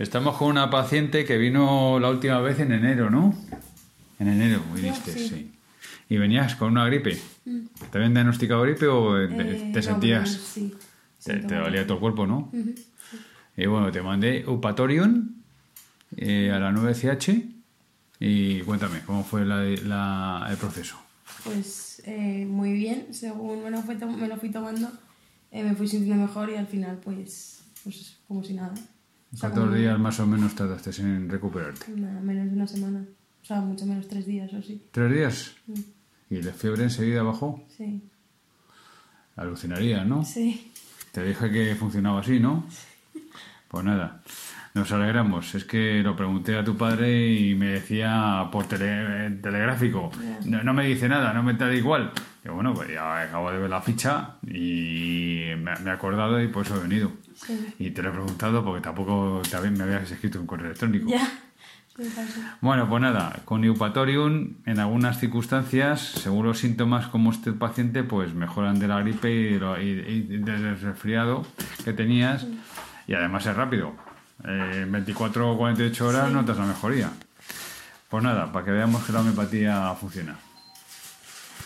Estamos con una paciente que vino la última vez en enero, ¿no? En enero viniste, sí. sí. Y venías con una gripe. ¿Te habían diagnosticado gripe o te- Eh, te no, sentías... Sí. Te, te dolía todo el cuerpo, ¿no? Y bueno, te mandé Upatorium eh, a la 9CH y cuéntame, ¿cómo fue la- la- el proceso? Pues eh, muy bien, según me lo fui, to- me lo fui tomando, eh, me fui sintiendo mejor y al final, pues, pues como si nada. O sea, ¿Cuántos días más o menos tardaste en recuperarte? Nada, menos de una semana. O sea, mucho menos tres días o así. ¿Tres días? ¿Y la fiebre enseguida bajó? Sí. Alucinaría, ¿no? Sí. Te dije que funcionaba así, ¿no? Pues nada, nos alegramos. Es que lo pregunté a tu padre y me decía por tele- telegráfico. No, no me dice nada, no me da igual. Y bueno, pues ya acabo de ver la ficha y me, me he acordado y por eso he venido. Sí. Y te lo he preguntado porque tampoco también me habías escrito un correo electrónico. Ya. Bueno, pues nada, con Eupatorium en algunas circunstancias, según los síntomas como este paciente, pues mejoran de la gripe y, del resfriado que tenías y además es rápido. Eh, en 24 o 48 horas notas la mejoría. Pues nada, para que veamos que la homeopatía funciona.